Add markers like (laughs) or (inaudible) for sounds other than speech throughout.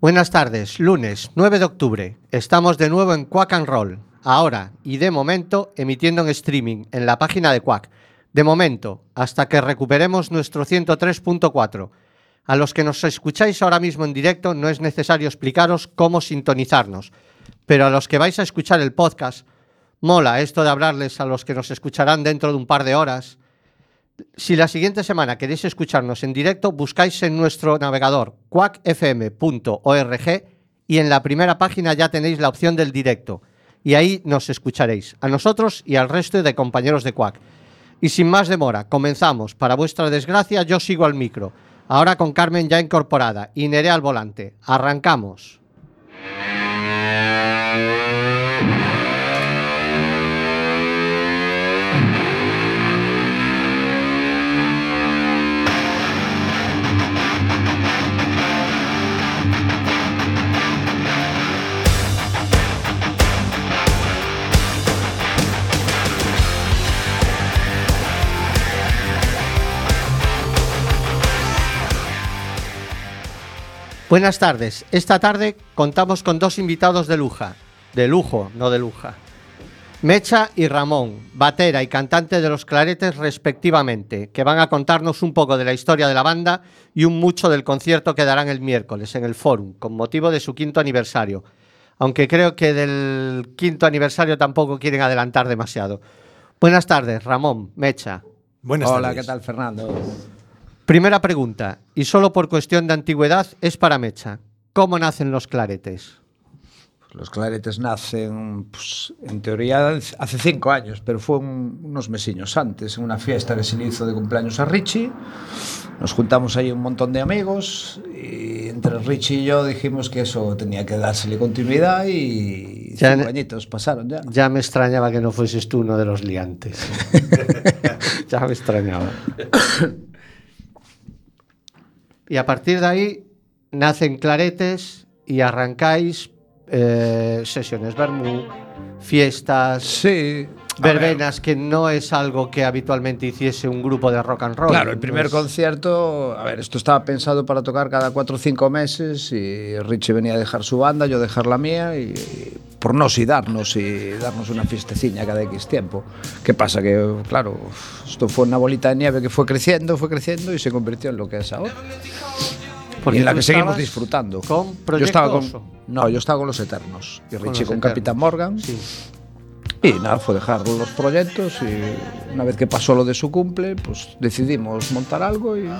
Buenas tardes, lunes 9 de octubre. Estamos de nuevo en Quack and Roll, ahora y de momento emitiendo en streaming en la página de Quack. De momento, hasta que recuperemos nuestro 103.4. A los que nos escucháis ahora mismo en directo no es necesario explicaros cómo sintonizarnos, pero a los que vais a escuchar el podcast, mola esto de hablarles a los que nos escucharán dentro de un par de horas. Si la siguiente semana queréis escucharnos en directo, buscáis en nuestro navegador quackfm.org y en la primera página ya tenéis la opción del directo. Y ahí nos escucharéis, a nosotros y al resto de compañeros de Quack. Y sin más demora, comenzamos. Para vuestra desgracia, yo sigo al micro. Ahora con Carmen ya incorporada y Nerea al volante. Arrancamos. Buenas tardes. Esta tarde contamos con dos invitados de lujo, de lujo, no de luja. Mecha y Ramón, batera y cantante de los Claretes respectivamente, que van a contarnos un poco de la historia de la banda y un mucho del concierto que darán el miércoles en el Fórum, con motivo de su quinto aniversario. Aunque creo que del quinto aniversario tampoco quieren adelantar demasiado. Buenas tardes, Ramón, Mecha. Buenas Hola, tardes. ¿qué tal, Fernando? Primera pregunta, y solo por cuestión de antigüedad, es para Mecha. ¿Cómo nacen los claretes? Los claretes nacen, pues, en teoría, hace cinco años, pero fue un- unos mesiños antes, en una fiesta que se le hizo de cumpleaños a Richie. Nos juntamos ahí un montón de amigos y entre Richie y yo dijimos que eso tenía que dársele continuidad y Ya cinco añitos pasaron ya. Ya me extrañaba que no fueses tú uno de los liantes. (laughs) (laughs) ya me extrañaba. (coughs) y a partir de ahí nacen claretes y arrancáis eh, sesiones vermú, fiestas, Sí. verbenas, que no es algo que habitualmente hiciese un grupo de rock and roll. Claro, el primer concierto, a ver, esto estaba pensado para tocar cada cuatro o cinco meses y Richie venía a dejar su banda, yo dejar la mía y, y por no y darnos y darnos una fiestecilla cada X tiempo. ¿Qué pasa? Que, claro, esto fue una bolita de nieve que fue creciendo, fue creciendo y se convirtió en lo que es ahora. Porque y en la que seguimos disfrutando. Con yo estaba con, Oso. No, yo estaba con los Eternos y Con Richie con, Eternos. Capitán Morgan. Sí. Y nada, fue dejar los proyectos y una vez que pasó lo de su cumple, pues decidimos montar algo y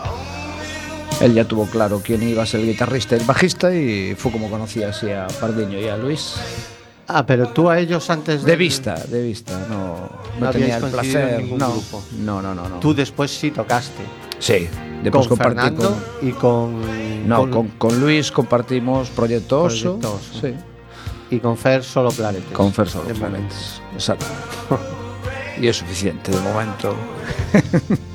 él ya tuvo claro quién iba a ser el guitarrista y el bajista y fue como conocí así a Pardiño y a Luis. Ah, pero tú a ellos antes De vista, de vista, no, No no, tenía el en placer. ningún no, grupo. no, no, no, no. Tú después sí tocaste. sí, después con compartí Fernando con- y con, no, con, con Luis compartimos Proyecto Oso. Sí, y con Fer solo claretes. con Fer solo, De. Planetes, Exacto. (laughs) y es suficiente de momento. (laughs)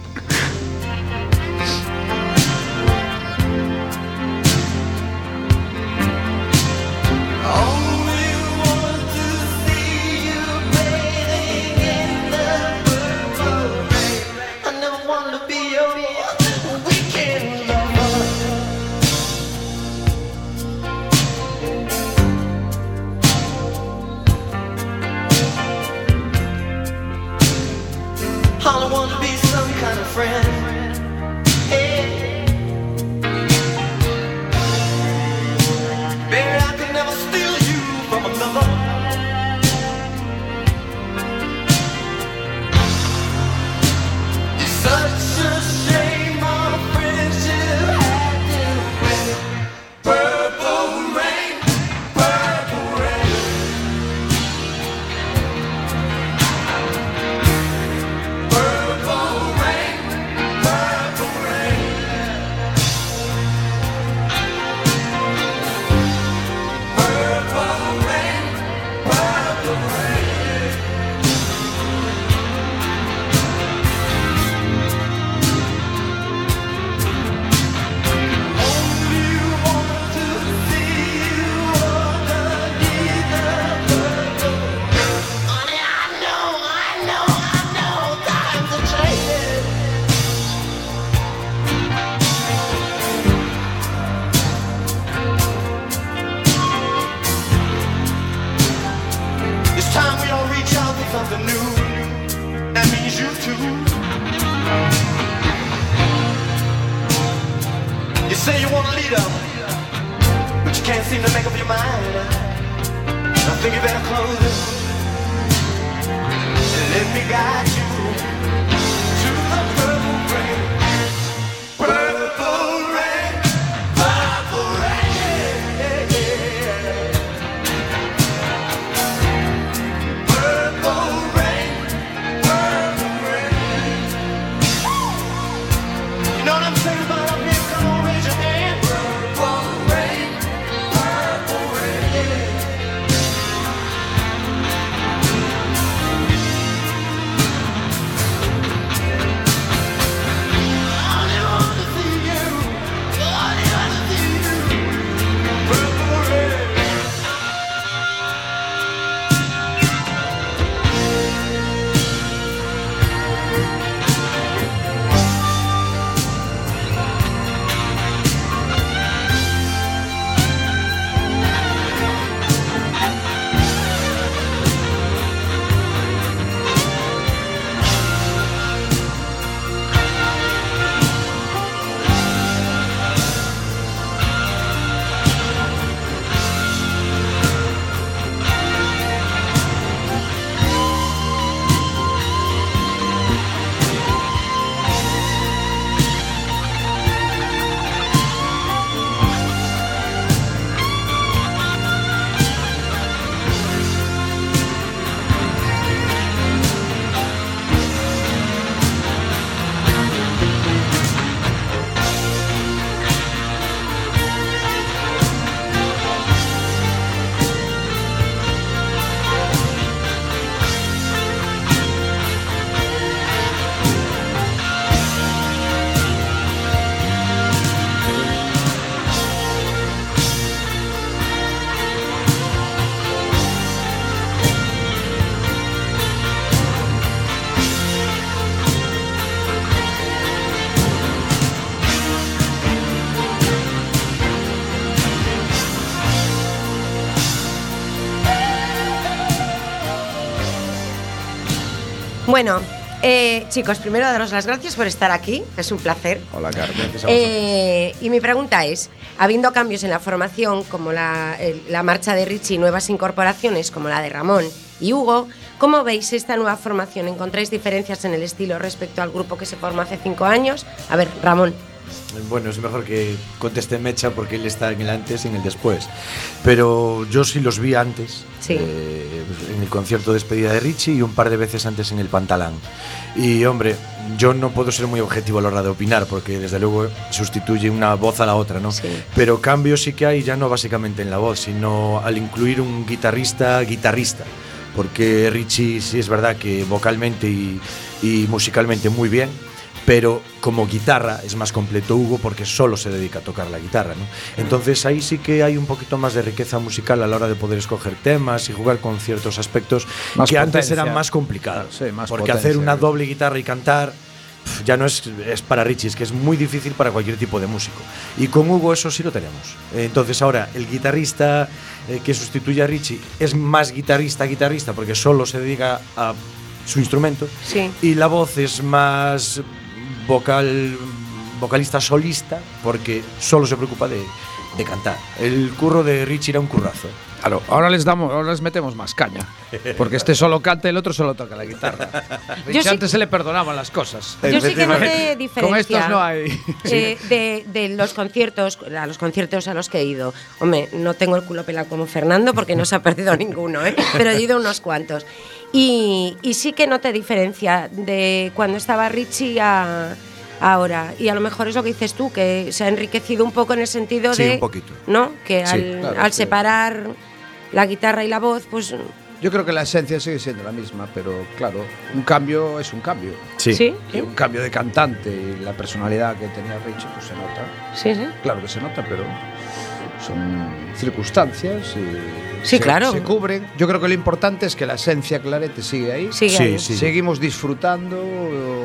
let me guide you Bueno, eh, chicos, primero daros las gracias por estar aquí, es un placer. Hola, Carmen. Eh, y mi pregunta es, habiendo cambios en la formación, como la, la marcha de Richie y nuevas incorporaciones como la de Ramón y Hugo, ¿cómo veis esta nueva formación? ¿Encontráis diferencias en el estilo respecto al grupo que se formó hace cinco años? A ver, Ramón. Bueno, es mejor que conteste Mecha porque él está en el antes y en el después. Pero yo sí los vi antes, Sí. eh, en el concierto de despedida de Richie y un par de veces antes en el Pantalán. Y hombre, yo no puedo ser muy objetivo a la hora de opinar porque desde luego sustituye una voz a la otra, ¿no? Sí. Pero cambios sí que hay ya no básicamente en la voz, sino al incluir un guitarrista guitarrista. Porque Richie sí es verdad que vocalmente y, y musicalmente muy bien, pero como guitarra es más completo Hugo porque solo se dedica a tocar la guitarra, ¿no? Entonces ahí sí que hay un poquito más de riqueza musical a la hora de poder escoger temas y jugar con ciertos aspectos Más que antes eran más complicados. Sí, más porque potencia. hacer una doble guitarra y cantar ya no es, es para Richie, es que es muy difícil para cualquier tipo de músico. Y con Hugo eso sí lo tenemos. Entonces ahora el guitarrista eh, que sustituye a Richie es más guitarrista guitarrista porque solo se dedica a su instrumento Sí. y la voz es más vocal vocalista solista porque solo se preocupa de, de cantar. El curro de Richie era un currazo. Claro, ahora les damos, ahora les metemos más caña. Porque este solo canta y el otro solo toca la guitarra. (laughs) Richie sí- antes se le perdonaban las cosas. Yo sí que noté diferencia. Con estos no hay. eh, de, de los conciertos, a los conciertos a los que he ido. Hombre, no tengo el culo pelado como Fernando porque no se ha perdido ninguno, ¿eh? (laughs) pero he ido a unos cuantos. Y, y sí que noté diferencia de cuando estaba Richie a ahora. Y a lo mejor es lo que dices tú, que se ha enriquecido un poco en el sentido Sí, de. un poquito. ¿No? Que Sí, al, claro, al sí. separar la guitarra y la voz, pues. Yo creo que la esencia sigue siendo la misma, pero claro, un cambio es un cambio. Sí. Sí, Y un cambio de cantante y la personalidad que tenía Richie, pues se nota. sí, sí. Claro que se nota, pero son circunstancias y Sí, se, claro. se cubren. Yo creo que lo importante es que la esencia clarete sigue ahí. Sigue Sí, ahí. sí. Seguimos disfrutando.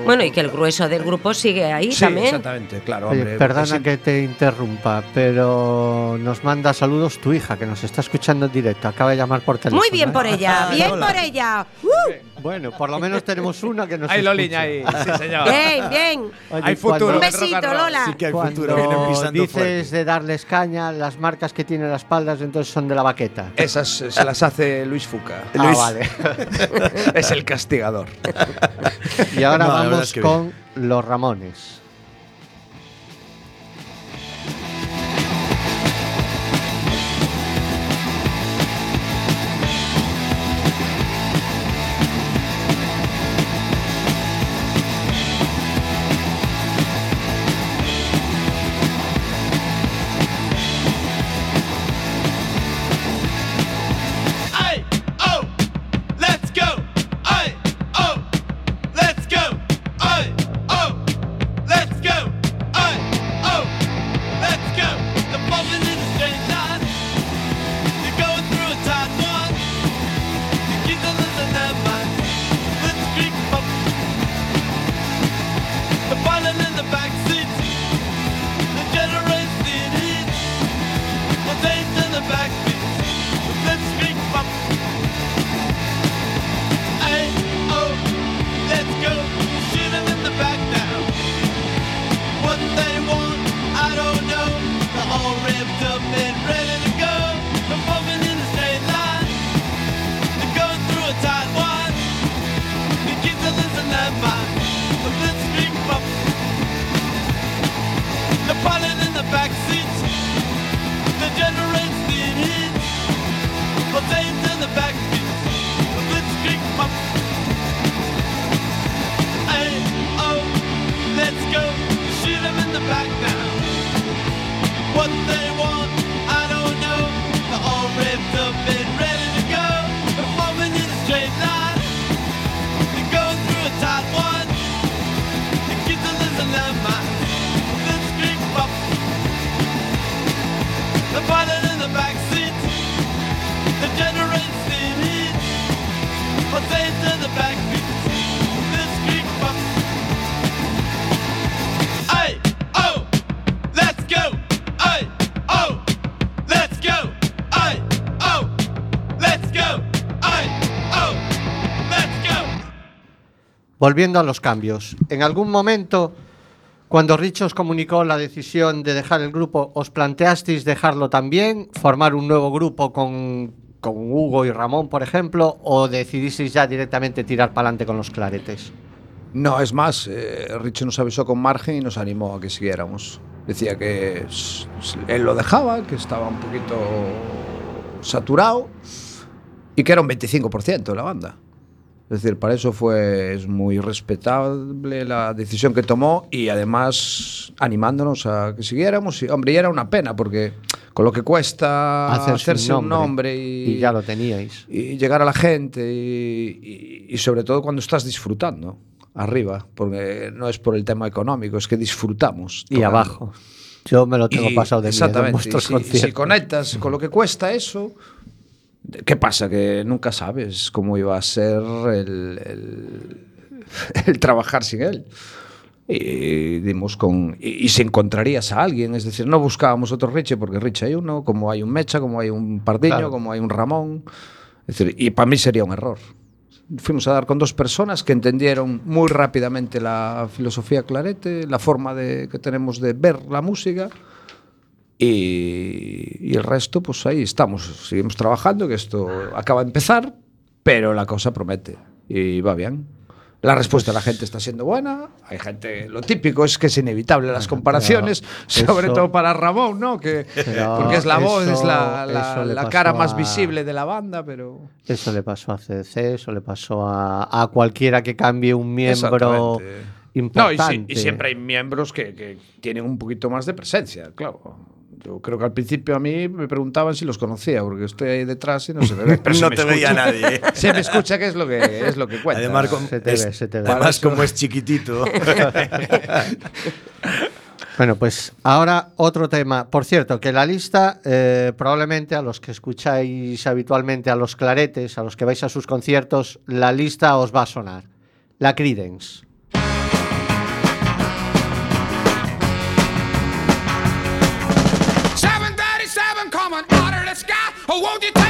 Bueno, y que el grueso del grupo sigue ahí Sí, también. exactamente, claro. Oye, hombre, perdona es- que te interrumpa, pero nos manda saludos tu hija, que nos está escuchando en directo. Acaba de llamar por teléfono. Muy bien ¿eh? por ella, (laughs) bien por ella. ¡Uh! Bueno, por lo menos tenemos una que nos escucha. Loliña, ahí. Sí, (laughs) señor. Bien, bien. Oye, Hay cuando- futuro. Un besito. Lola. Sí que hay Cuando futuro, vienen pisando dices fuerte. de darles caña, las marcas que tienen las espaldas entonces son de la baqueta. Esas se las hace Luis Fuca. Ah, vale. (laughs) es el castigador. Y ahora No, vamos es que con los Ramones. Volviendo a los cambios. En algún momento, cuando Rich os comunicó la decisión de dejar el grupo, ¿os planteasteis dejarlo también? ¿Formar un nuevo grupo con, con Hugo y Ramón, por ejemplo? ¿O decidisteis ya directamente tirar para adelante con los claretes? No, es más, eh, Richie nos avisó con margen y nos animó a que siguiéramos. Decía que él lo dejaba, que estaba un poquito saturado y que era un 25% de la banda. Es decir, para eso fue es muy respetable la decisión que tomó y además animándonos a que siguiéramos. Y, hombre, y era una pena porque con lo que cuesta hacerse, un nombre, y, y ya lo teníais. y llegar a la gente y, y- sobre todo cuando estás disfrutando arriba, porque no es por el tema económico, es que disfrutamos. Y abajo. Yo me lo tengo pasado de miedo en Exactamente. y si, si conectas con lo que cuesta eso, ¿Qué pasa? Que nunca sabes cómo iba a ser el, el, (laughs) el trabajar sin él. Y dimos con. Y, y, si encontrarías a alguien, es decir, no buscábamos otro Riche, porque Riche hay uno, como hay un Mecha, como hay un Pardiño, claro. como hay un Ramón. Es decir, y para mí sería un error. Fuimos a dar con dos personas que entendieron muy rápidamente la filosofía clarete, la forma de, que tenemos de ver la música Y, y el resto, pues ahí estamos. Seguimos trabajando, que esto acaba de empezar, pero la cosa promete y va bien. La respuesta de la gente está siendo buena. Hay gente, lo típico es que es inevitable las comparaciones, pero (laughs) sobre eso- todo para Ramón, ¿no? Que, porque es la voz, es la, la- la cara más a- visible de la banda, pero. Eso le pasó a CDC, eso le pasó a, a cualquiera que cambie un miembro Exactamente. No, y, importante. si- y siempre hay miembros que, que tienen un poquito más de presencia, claro. Yo creo que al principio a mí me preguntaban si los conocía, porque estoy ahí detrás y no se me ve. (laughs) pero no me te veía nadie. (laughs) Se me escucha que es lo que es lo que cuenta. Además, como, Se te es- ve, se te además como (laughs) es chiquitito. Bueno, pues ahora otro tema. Por cierto, que la lista, eh, probablemente a los que escucháis habitualmente a los claretes, a los que vais a sus conciertos, la lista os va a sonar. La Credence. Oh, won't you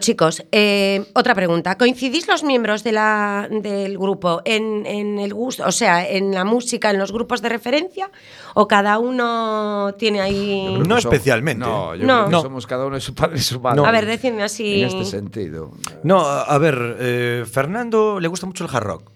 chicos, eh, otra pregunta. ¿Coincidís los miembros de la, del grupo en, en el gusto, o sea, en la música, en los grupos de referencia? ¿O cada uno tiene ahí.? No especialmente. No, yo No. creo que No. somos cada uno de su padre y su madre. A ver, decidme así. En este sentido. No, a a ver, eh, Fernando le gusta mucho el hard rock.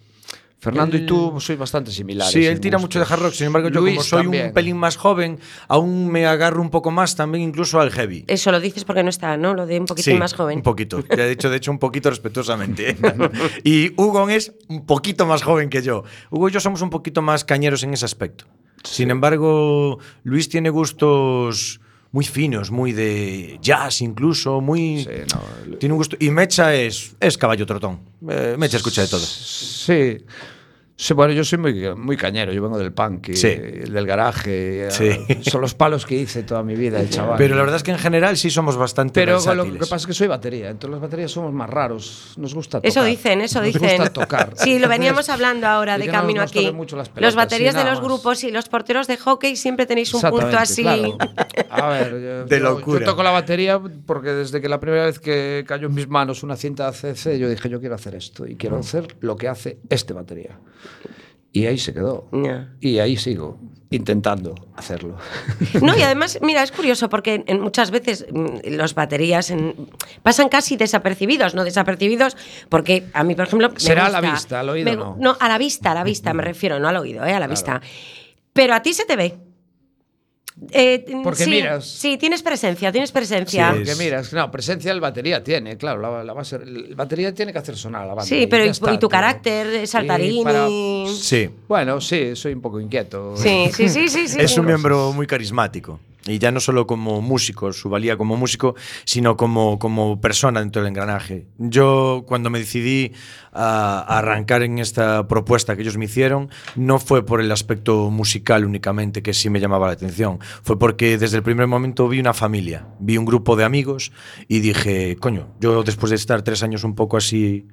Fernando y tú sois bastante similares. Sí, él tira mucho de hard rock, sin embargo yo como soy también. un pelín más joven, aún me agarro un poco más también incluso al heavy. Eso lo dices porque no está, ¿no? Lo de un poquitín Sí, más joven. Un poquito. Ya he dicho, de hecho, un poquito respetuosamente. (laughs) y Hugo es un poquito más joven que yo. Hugo y yo somos un poquito más cañeros en ese aspecto. Sin embargo, Luis tiene gustos muy finos, muy de jazz incluso, muy... Sí, no, Tiene un gusto... Y Mecha es, es caballo trotón. Eh, Mecha escucha de todo. Sí. Sí, bueno, yo soy muy, muy cañero, yo vengo del punk, y Sí. del garaje. Sí. eh, Son los palos que hice toda mi vida, el chaval. Pero la verdad es que en general sí somos bastante Pero versátiles. lo que pasa es que soy batería, entonces las baterías somos más raros, nos gusta tocar. Eso dicen, eso nos dicen. gusta tocar. Sí, lo veníamos hablando ahora de camino nos aquí. toquen mucho las los pelotas, baterías sí, de los grupos y los porteros de hockey siempre tenéis un punto así. claro. (laughs) A ver, yo, De yo- locura. Yo toco la batería porque desde que la primera vez que cayó en mis manos una cinta ACC, yo dije, yo quiero hacer esto y quiero hacer lo que hace este batería. Y ahí se quedó. Y ahí sigo, intentando hacerlo. No, y además, mira, es curioso porque en muchas veces mm, los baterías en- pasan casi desapercibidos, no desapercibidos, porque a mí, por ejemplo. me Será a la vista, al oído me- no. No, a la vista, a la vista me refiero, no al oído, ¿eh? a la vista. Pero a ti se te ve. Eh, Porque sí, miras. Sí, tienes presencia, tienes presencia. Sí, Porque Es- mira, es que no, presencia el batería tiene, claro, la, la base, el batería tiene que hacer sonar la banda. Sí, pero y, está, y tu carácter, Y saltarini. para- Sí. Bueno, sí, soy un poco inquieto. Sí, sí, sí, sí. (laughs) sí. Es un miembro muy carismático. Y ya no solo como músico, su valía como músico, sino como, como persona dentro del engranaje. Yo, cuando me decidí a, a arrancar en esta propuesta que ellos me hicieron, no fue por el aspecto musical únicamente que sí me llamaba la atención. Fue porque desde el primer momento vi una familia, vi un grupo de amigos y dije, coño, yo después de estar tres años un poco así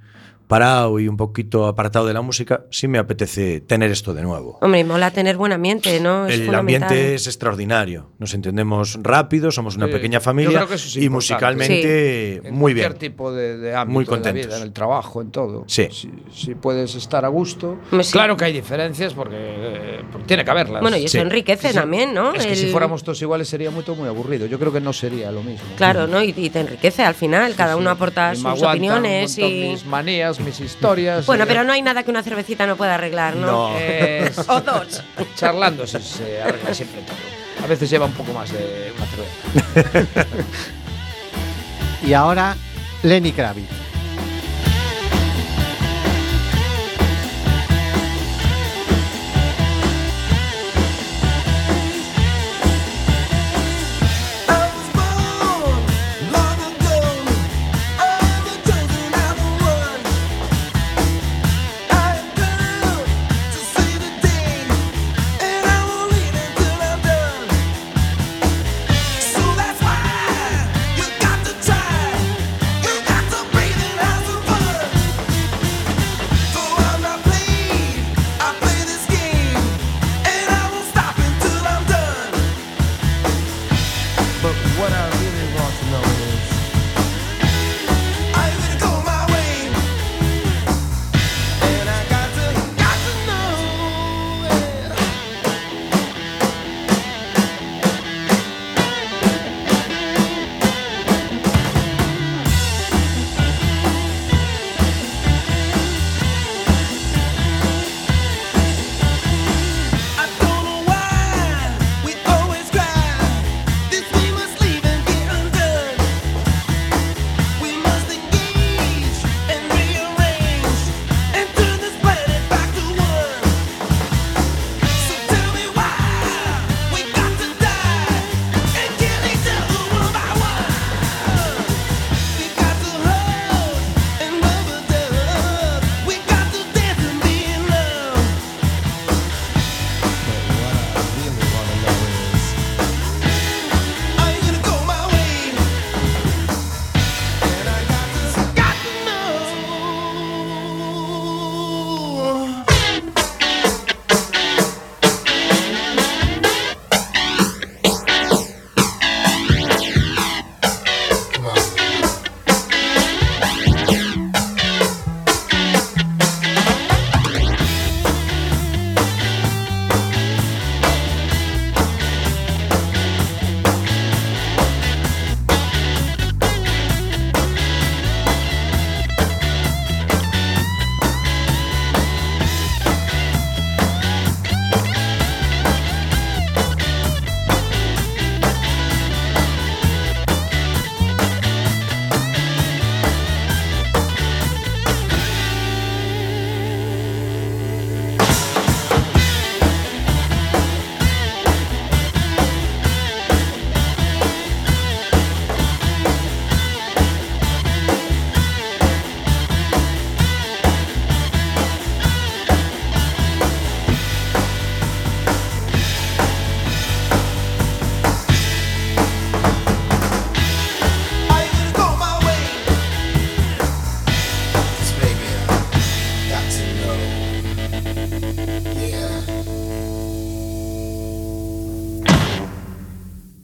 parado y un poquito apartado de la música, sí me apetece tener esto de nuevo. Hombre, mola tener buen ambiente, ¿no? Es El ambiente es extraordinario. Nos entendemos rápido, somos una Sí, pequeña yo familia creo que eso es y importante. musicalmente En muy cualquier bien. tipo de, de ámbito Muy de la vida, en el trabajo, en todo. Sí. Si, si puedes estar a gusto. Sí. Claro que hay diferencias porque, eh, porque tiene que haberlas. Bueno, y eso Sí. enriquece Sí, también, ¿no? Es que si El- fuéramos todos iguales sería muy, muy aburrido. Yo creo que no sería lo mismo. Claro, ¿no? Y, y te enriquece al final. Cada Sí, uno aporta y sus opiniones y. mis manías, mis historias. Bueno, eh, pero no hay nada que una cervecita no pueda arreglar, ¿no? No. O dos. Charlando se, se arregla siempre todo. A veces lleva un poco más de una cerveza. (laughs) Y ahora, Lenny Kravitz.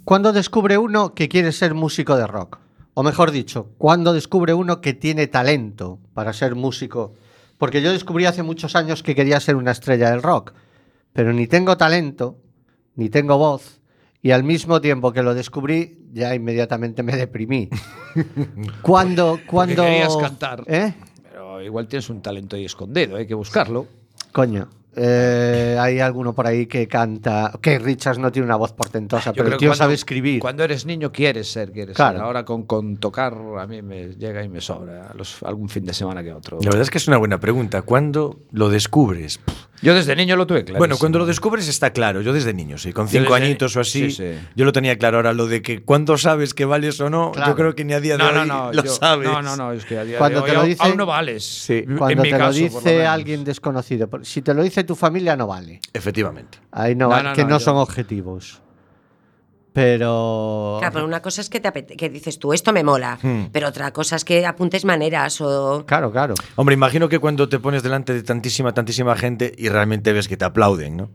¿Cuándo descubre uno que quiere ser músico de rock? O mejor dicho, ¿cuándo descubre uno que tiene talento para ser músico? Porque yo descubrí hace muchos años que quería ser una estrella del rock, pero ni tengo talento, ni tengo voz, y al mismo tiempo que lo descubrí, ya inmediatamente me deprimí. (laughs) ¿Cuándo, cuándo... querías cantar. ¿Eh? Pero igual tienes un talento ahí escondido, hay que buscarlo. Coño. Eh, hay alguno por ahí que canta. Que Richards no tiene una voz portentosa, Yo pero creo el que tío cuando- sabe escribir. Cuando eres niño quieres ser, quieres Claro. ser. Ahora con, con tocar a mí me llega y me sobra los, algún fin de semana que otro. La verdad es que es una buena pregunta. ¿Cuándo lo descubres? Yo desde niño lo tuve claro. Bueno, cuando lo descubres está claro. Yo desde niño, sí. Con cinco añitos o así, sí, sí. yo lo tenía claro. Ahora, lo de que cuándo sabes que vales o no, Claro. yo creo que ni a día de No, hoy no, no, lo yo- sabes. No, no, no, es que a día Cuando de te hoy lo aún- dice- aún no vales. Sí. En Cuando mi te caso, lo dice alguien desconocido. Si te lo dice tu familia, no vale. Efectivamente. Ahí no, No, va- no, que no, no, yo- son objetivos. Pero. Claro, pero una cosa es que, te apete- que dices tú, esto me mola, Hmm. pero otra cosa es que apuntes maneras o... Claro, claro. Hombre, imagino que cuando te pones delante de tantísima, tantísima gente y realmente ves que te aplauden, ¿no?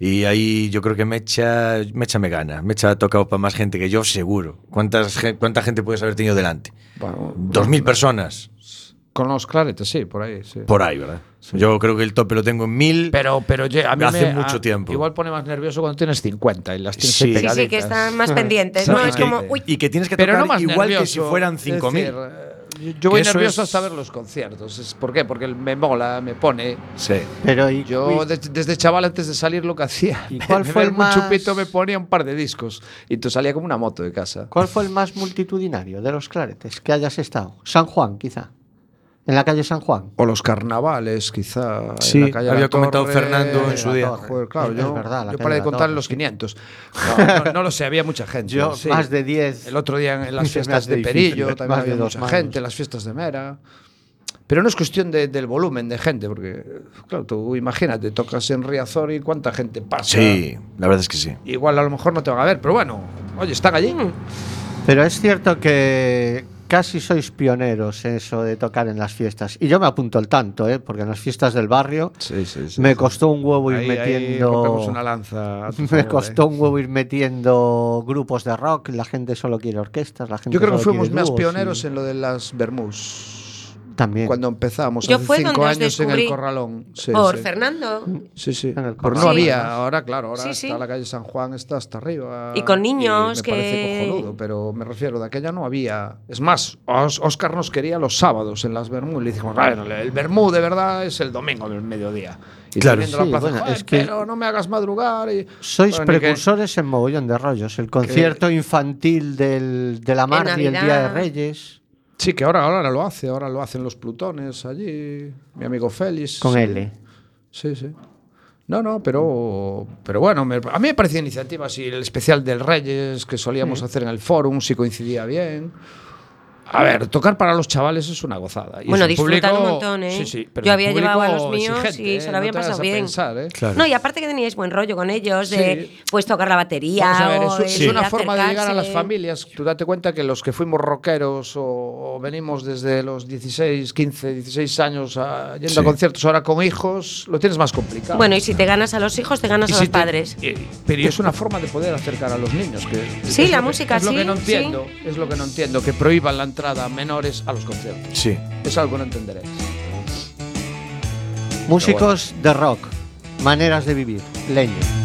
Y ahí yo creo que Mecha, Mecha me gana. Mecha ha tocado para más gente que yo, seguro. ¿Cuántas, ¿Cuánta gente puedes haber tenido delante? Bueno, Dos mil personas. Con los claretes, sí, por ahí, sí. Por ahí, ¿verdad? Yo creo que el tope lo tengo en mil. Pero, pero ye- a mí Hace me- mucho a- tiempo. Igual pone más nervioso cuando tienes 50 y las tienes Sí. Sí, que están más (laughs) pendientes, No, Es que- como, uy, y que tienes que Pero tocar no más igual nervioso, que si fueran es 5000. decir, eh, Yo voy nervioso es- hasta ver los conciertos. Es- ¿Por qué? Porque me mola, me pone. Sí. Pero y, Yo desde chaval antes de salir lo que hacía. ¿Y cuál (laughs) de fue el más- chupito me ponía un par de discos y tú salía como una moto de casa. ¿Cuál fue el más multitudinario de los claretes que hayas estado? San Juan, quizá. En la calle San Juan. O los carnavales, quizá. Sí, en la calle había La comentado Torre. Fernando en su día. Joder, claro, Es- yo, es verdad, yo paré de contar Torre, en los sí. 500. No, no- no lo sé, había mucha gente. Yo, sí. más de 10. El otro día en las fiestas de difícil, Perillo también había mucha manos. gente, las fiestas de Mera. Pero no es cuestión de- del volumen de gente, porque, claro, tú imagínate, tocas en Riazor y cuánta gente pasa. Sí, la verdad es que sí. Igual a lo mejor no te van a ver, pero bueno, oye, están allí. Pero es cierto que casi sois pioneros en eso de tocar en las fiestas. Y yo me apunto el tanto, ¿eh? porque en las fiestas del barrio Sí, sí, sí. me costó un huevo ir Ahí- metiendo. una lanza. (laughs) me favor, costó eh. un huevo ir metiendo grupos de rock. La gente solo quiere orquestas. La gente Yo creo que fuimos más pioneros y- en lo de las Bermús. También. Cuando empezamos, Yo hace cinco años en el Corralón. Sí, por sí. Fernando. Sí, sí. En el Pero no Corralón. había, Sí. ahora claro, ahora Sí, está sí. la calle San Juan, está hasta arriba. Y con niños me que- parece cojonudo, pero me refiero, de aquella no había. Es más, Os- Oscar nos quería los sábados en las Bermú y le dijimos, "Bueno, el Bermú de verdad es el domingo del mediodía. Y Claro. teniendo la Sí, plaza, bueno, "Joder, es que- pero no me hagas madrugar. Y, Sois Bueno, ni que- precursores en mogollón de rollos. El concierto infantil del, de la Mar y el Día de. Reyes. Sí, que ahora, ahora lo hace, ahora lo hacen los plutones allí, mi amigo Félix. Con sí. L. Sí, sí. No, no, pero, pero bueno, me- a mí me parecía iniciativa así, el especial del Reyes que solíamos hacer en el Forum, si coincidía bien. A ver, tocar para los chavales es una gozada. Y Bueno, es un disfrutan público- un montón, ¿eh? Sí, sí, pero Yo es había llevado a los míos y se lo ¿eh? habían No pasado bien. pensar, ¿eh? Claro. No, y aparte que teníais buen rollo con ellos, de Sí. pues tocar la batería. Vamos a ver, o eso es, el una forma de llegar a las acercarse. familias. Tú date cuenta que los que fuimos rockeros o, o venimos desde los 16, 15, 16 años a- yendo Sí. a conciertos ahora con hijos, lo tienes más complicado. Bueno, y si te ganas a los hijos, te ganas Y a si los te- padres. y- pero es una forma de poder acercar a los niños. Que Sí, es la lo que- música, Es lo que sí, no sí. entiendo. Es lo que no entiendo. Que prohíban la entrada menores a los conciertos. Sí. Es algo que no entenderé. Músicos de rock. Maneras de vivir. Leño.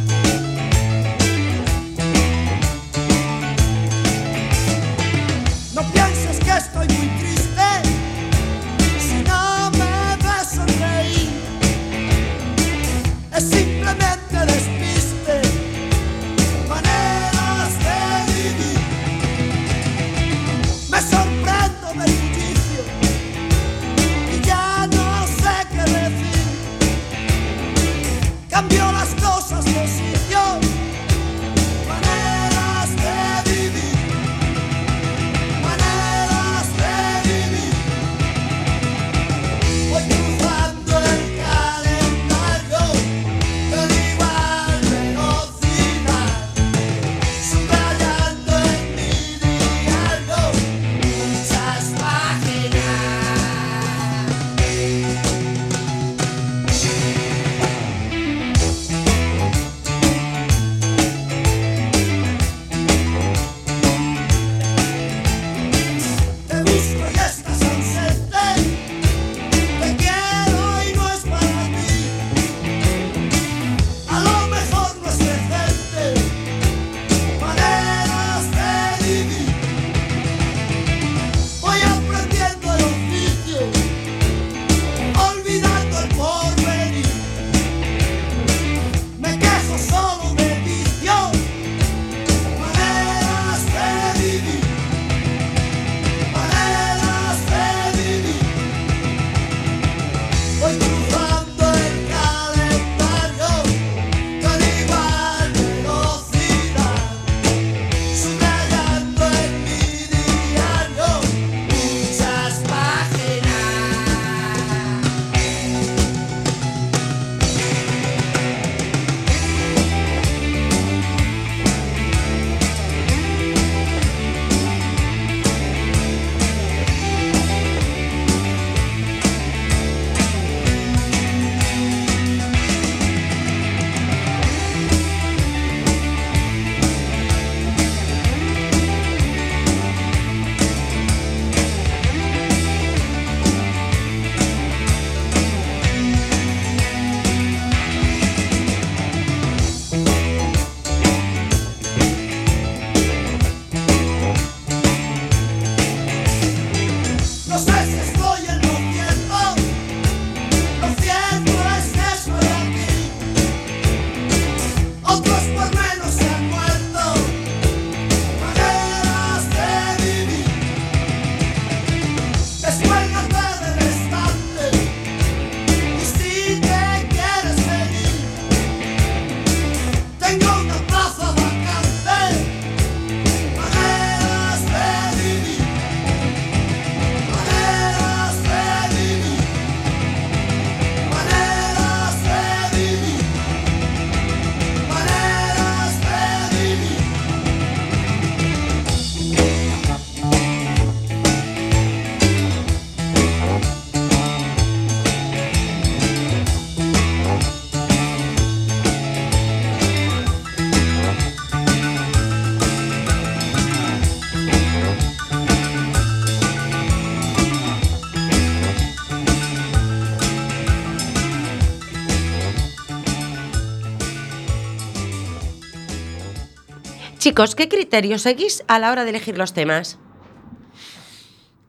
Chicos, ¿qué criterios seguís a la hora de elegir los temas?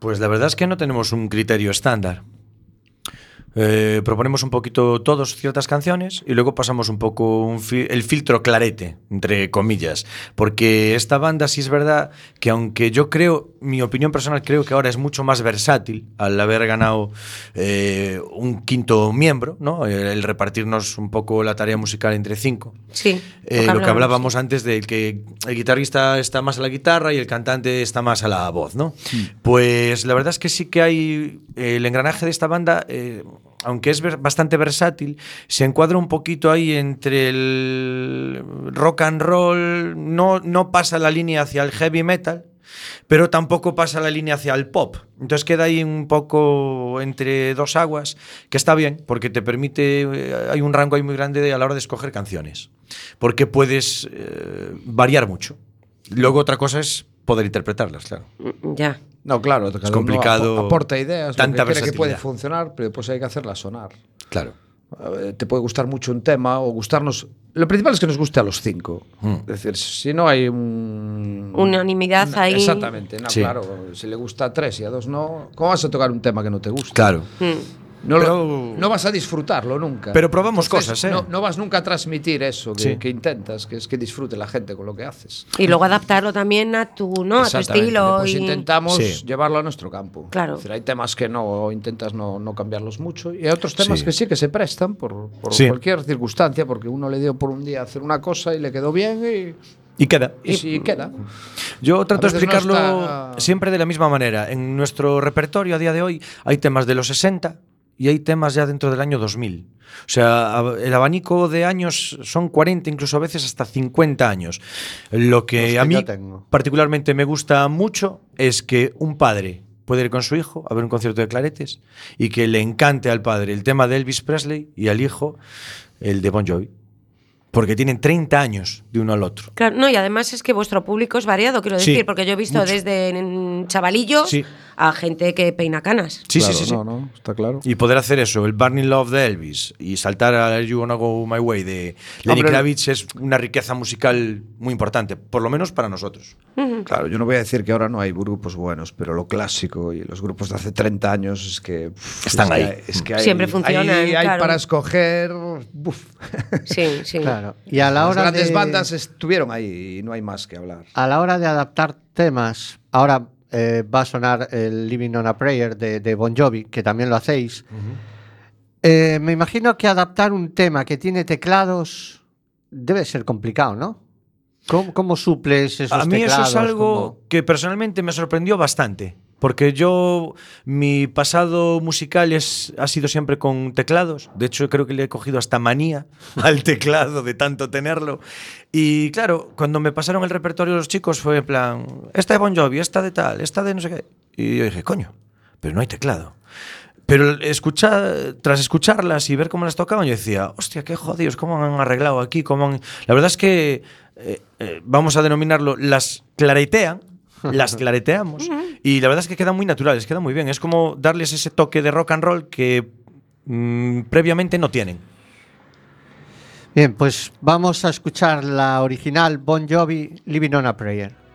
Pues la verdad es que no tenemos un criterio estándar. Eh, proponemos un poquito todos ciertas canciones y luego pasamos un poco el filtro clarete, entre comillas. Porque esta banda sí es verdad que aunque yo creo, mi opinión personal creo que ahora es mucho más versátil al haber ganado eh, un quinto miembro, ¿no? El, el repartirnos un poco la tarea musical entre cinco. Sí. Eh, lo que hablábamos antes de que el guitarrista está más a la guitarra y el cantante está más a la voz, ¿no? Pues la verdad es que sí que hay eh, el engranaje de esta banda, eh, aunque es bastante versátil, se encuadra un poquito ahí entre el rock and roll, no, no pasa la línea hacia el heavy metal. Pero tampoco pasa la línea hacia el pop. Entonces queda ahí un poco entre dos aguas, que está bien, porque te permite, eh, hay un rango ahí muy grande de- a la hora de escoger canciones porque puedes eh, variar mucho. Luego otra cosa es poder interpretarlas, claro. Mm, Ya. No, claro, uno complicado, apo- aporta ideas, tanta lo que cree que puede funcionar, pero después hay que hacerla sonar. Claro. Eh, te puede gustar mucho un tema o gustarnos. Lo principal es que nos guste a los cinco. Mm. Es decir, si no hay un. Unanimidad una, ahí. Exactamente, no, sí. claro. Si le gusta a tres y a dos no, ¿cómo vas a tocar un tema que no te gusta? Claro. Mm. No, lo- no vas a disfrutarlo nunca. Pero probamos cosas, ¿eh? No, no vas nunca a transmitir eso que, Sí. que intentas, que es que disfrute la gente con lo que haces. Y luego adaptarlo también a tu, ¿no? a tu estilo. Y- intentamos Sí. llevarlo a nuestro campo. Claro. Es decir, hay temas que no intentas no, no cambiarlos mucho y hay otros temas Sí. que sí que se prestan por, por Sí. cualquier circunstancia, porque uno le dio por un día hacer una cosa y le quedó bien y, Y queda. y si queda. Yo trato de no explicarlo está- siempre de la misma manera. En nuestro repertorio a día de hoy hay temas de los 60 y hay temas ya dentro del año 2000. O sea, el abanico de años son 40, incluso a veces hasta 50 años. Lo que, que a mí particularmente me gusta mucho es que un padre puede ir con su hijo a ver un concierto de claretes y que le encante al padre el tema de Elvis Presley y al hijo el de Bon Jovi. Porque tienen 30 años de uno al otro. Claro, no, y además es que vuestro público es variado, quiero Sí, decir, porque yo he visto mucho. desde chavalillos Sí. A gente que peina canas. Sí, Claro, sí, sí. No, no, está claro. Y poder hacer eso, el Burning Love de Elvis y saltar a You Wanna Go My Way de Lenny Kravitz es una riqueza musical muy importante, por lo menos para nosotros. Claro, yo no voy a decir que ahora no hay grupos buenos, pero lo clásico y los grupos de hace 30 años es que. Están es ahí. es que hay, Siempre funcionan, Hay, hay claro. para escoger. uf. Sí, sí. Claro. Y a la Las hora grandes de, bandas estuvieron ahí y no hay más que hablar. a la hora de adaptar temas, ahora eh, va a sonar el Living on a Prayer de, de Bon Jovi, que también lo hacéis. Eh, me imagino que adaptar un tema que tiene teclados debe ser complicado, ¿no? ¿Cómo, cómo suples esos A mí eso teclados? es algo ¿Cómo- que personalmente me sorprendió bastante. Porque yo, mi pasado musical es, ha sido siempre con teclados. De hecho, creo que le he cogido hasta manía (laughs) al teclado de tanto tenerlo. Y claro, cuando me pasaron el repertorio los chicos fue en plan, esta de Bon Jovi, esta de tal, esta de no sé qué. Y yo dije, coño, pero no hay teclado. Pero escuchar, tras escucharlas y ver cómo las tocaban, yo decía, hostia, qué jodidos, cómo han arreglado aquí, cómo han... La verdad es que, eh, eh, vamos a denominarlo, las claretean, las (laughs) clareteamos, y la verdad es que quedan muy naturales, quedan muy bien. Es como darles ese toque de rock and roll que mm, previamente no tienen. Bien, pues vamos a escuchar la original Bon Jovi Living on a Prayer.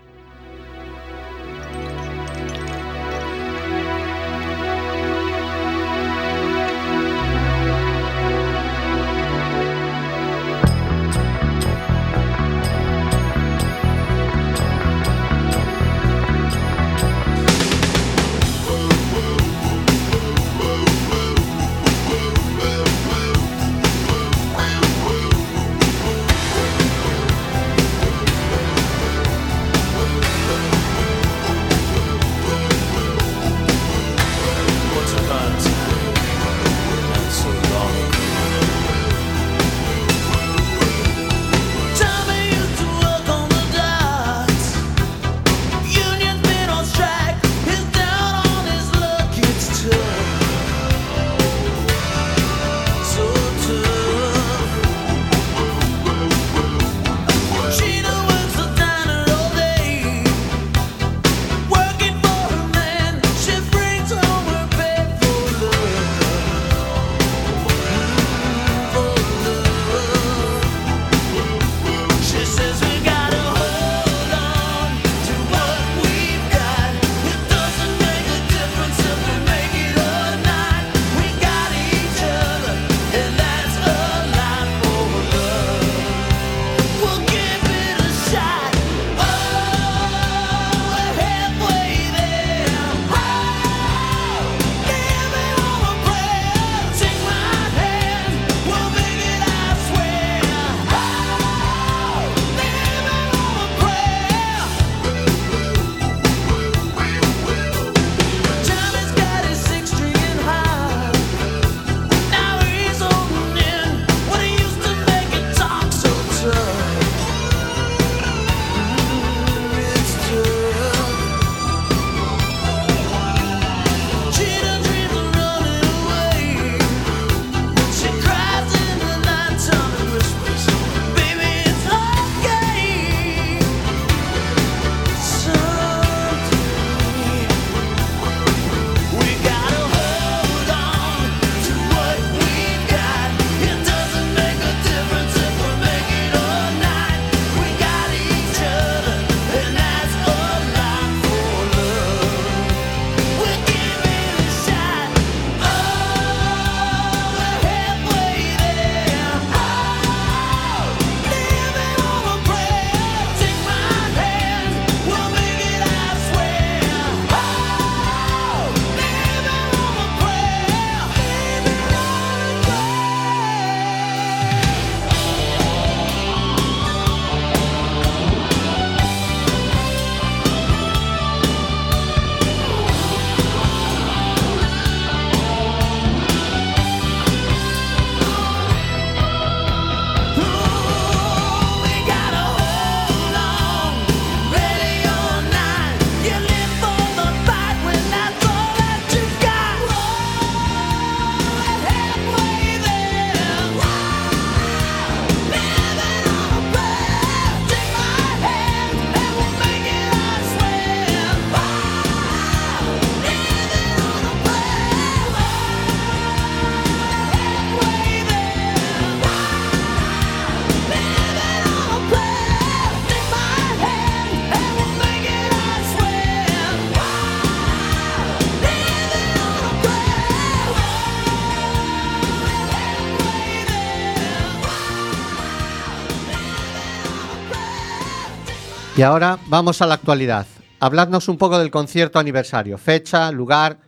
Y ahora vamos a la actualidad. Habladnos un poco del concierto aniversario. Fecha, lugar,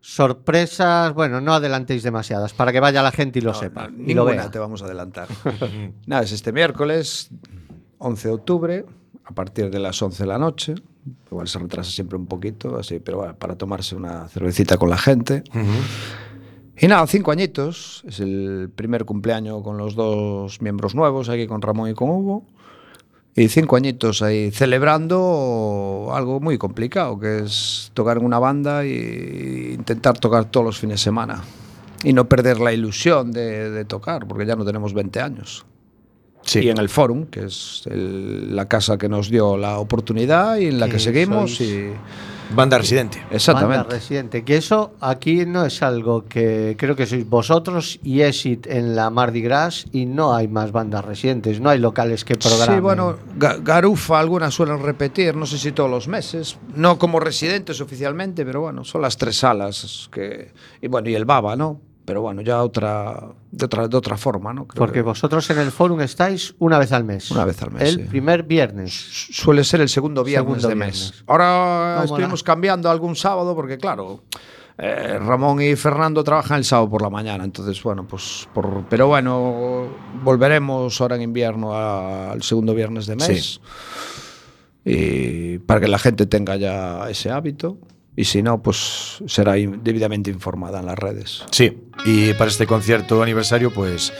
sorpresas. Bueno, no adelantéis demasiadas para que vaya la gente y lo No, sepa. no, y lo vea. te vamos a adelantar. (laughs) Nada, es este miércoles, 11 de octubre, a partir de las 11 de la noche. Igual se retrasa siempre un poquito, así, pero bueno, para tomarse una cervecita con la gente. Y nada, cinco añitos. Es el primer cumpleaños con los dos miembros nuevos, aquí con Ramón y con Hugo. Y cinco añitos ahí celebrando algo muy complicado, que es tocar en una banda e intentar tocar todos los fines de semana. Y no perder la ilusión de, de tocar, porque ya no tenemos 20 años. Sí. Y en el Forum, que es el- la casa que nos dio la oportunidad y en la que, seguimos. sois- Y, Banda residente. exactamente. Banda residente. Que eso aquí no es algo que creo que sois vosotros y Exit en la Mardi Gras y no hay más bandas residentes, no hay locales que programen. Sí, bueno, Ga- Garufa algunas suelen repetir, no sé si todos los meses, no como residentes oficialmente, pero bueno, son las tres salas que y bueno, y el Baba, ¿no? Pero bueno, ya otra de otra de otra forma, ¿no? Creo Porque que vosotros en el Forum estáis una vez al mes. Una vez al mes, El sí. primer viernes. suele ser el segundo viernes Segundo de viernes. mes. Ahora ¿Cómo estuvimos la- cambiando algún sábado porque claro, eh, Ramón y Fernando trabajan el sábado por la mañana, entonces bueno, pues por pero bueno, volveremos ahora en invierno a- al segundo viernes de mes. Y para que la gente tenga ya ese hábito y si no, pues será debidamente informada en las redes. Sí, y para este concierto aniversario, pues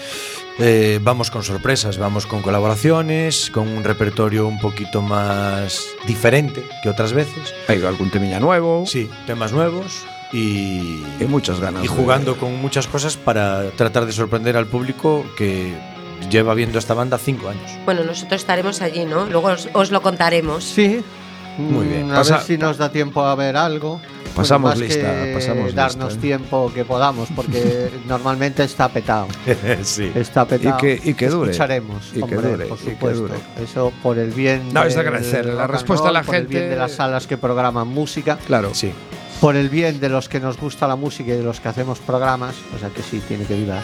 eh, vamos con sorpresas, vamos con colaboraciones, con un repertorio un poquito más diferente que otras veces. Hay algún temilla nuevo Sí, temas nuevos y, y muchas ganas. y de- jugando con muchas cosas para tratar de sorprender al público que lleva viendo esta banda cinco años. Bueno, nosotros estaremos allí, ¿no? Luego os, os lo contaremos. Sí. Muy bien. Mm, A Pasa- ver si nos da tiempo a ver algo. Pasamos más lista, que pasamos darnos lista, ¿eh? tiempo que podamos, porque (laughs) normalmente está petado. (laughs) sí. Está petado. que- y que dure. Escucharemos, Y que hombre, dure, por y que supuesto. dure. Eso por el bien. No, es de agradecer. La respuesta de la roll, por el bien gente- de las salas que programan música, Claro. Sí. por el bien de los que nos gusta la música y de los que hacemos programas. O sea que sí, tiene que vibrar.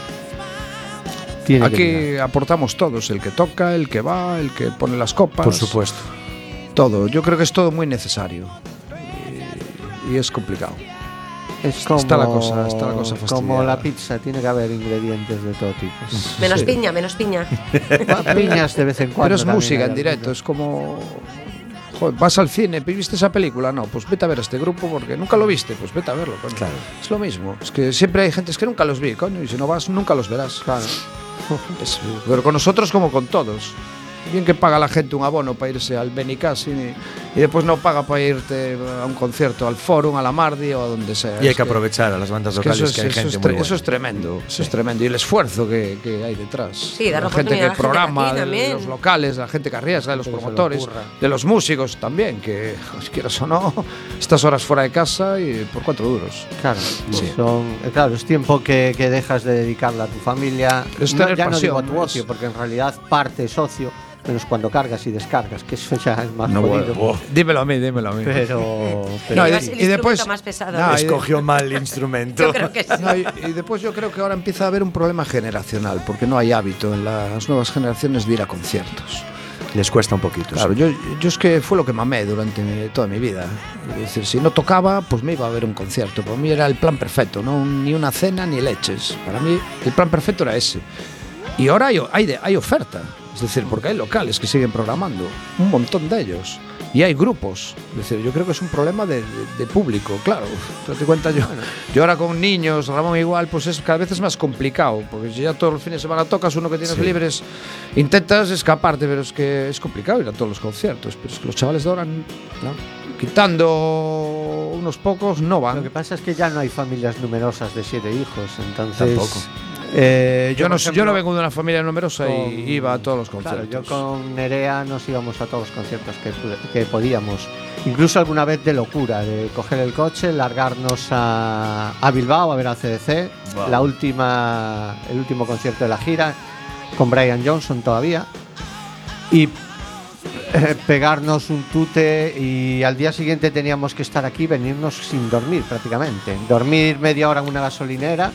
Tiene que. Aquí aportamos todos, el que toca, el que va, el que pone las copas. Por supuesto. Todo. Yo creo que es todo muy necesario. Y, y es complicado. Es como, está la cosa- está la cosa como la pizza, tiene que haber ingredientes de todo tipo. (laughs) Menos Sí. piña, menos piña. (laughs) Piñas de vez en cuando. Pero es música en directo, es como. Joder, vas al cine, ¿viste esa película? No, pues vete a ver a este grupo porque nunca lo viste, pues vete a verlo. coño. Claro. Es lo mismo. Es que siempre hay gente es que nunca los vi, coño, y si no vas, nunca los verás. Claro. Es- pero con nosotros como con todos. Bien que paga la gente un abono para irse al Benicassin y, y después no paga para irte a un concierto, al Forum, a la Mardi o a donde sea. Y hay Es que aprovechar a las bandas es que locales eso, que, es, hay eso gente es muy tre- eso buena. es tremendo, eso es tremendo. Y el esfuerzo que, que hay detrás. Sí, dar la la gente que la gente de programa, aquí de los locales, la gente que arriesga, de los Gente que promotores, de los músicos también, que pues, (laughs) quieras o no, estas horas fuera de casa y por cuatro duros. Claro, son, eh, claro, es tiempo que, que dejas de dedicarle a tu familia. Es No, ya no digo a pasión, tu es- ocio, porque en realidad parte es ocio, menos cuando cargas y descargas, que eso ya es más No, jodido. bueno, dímelo a mí, dímelo a mí. Pero, (laughs) pero No, y, y después instrumento más pesado. No, Escogió mal el instrumento. (laughs) Yo creo que sí. No, y, y después yo creo que ahora empieza a haber un problema generacional, porque no hay hábito en las nuevas generaciones de ir a conciertos. Les cuesta un poquito. Claro, sí. yo, yo es que fue lo que mamé durante mi- toda mi vida. Es decir, si no tocaba, pues me iba a ver un concierto. Para mí era el plan perfecto, no ni una cena ni leches. Para mí el plan perfecto era ese. Y ahora hay, hay, de- hay oferta. Es decir, porque hay locales que siguen programando, un montón de ellos. Y hay grupos. Es decir, yo creo que es un problema de, de- de público, claro. (laughs) Date cuenta, yo, yo ahora con niños, Ramón igual, pues es cada vez es más complicado. Porque si ya todos los fines de semana tocas uno que tienes Sí. libres, intentas escaparte, pero es que es complicado ir a todos los conciertos. Pero es que los chavales de ahora, no. quitando unos pocos, no lo van. que pasa es que ya no hay familias numerosas de siete hijos, entonces. Tampoco. Eh, Yo no, yo no vengo de una familia numerosa con- y iba a todos los Claro, conciertos. yo con Nerea nos íbamos a todos los conciertos que podíamos. Incluso alguna vez de locura, de coger el coche, largarnos a, a Bilbao a ver al CDC, Wow. la última, el último concierto de la gira, con Brian Johnson todavía, y eh, pegarnos un tute y al día siguiente teníamos que estar aquí, venirnos sin dormir prácticamente. Dormir media hora en una gasolinera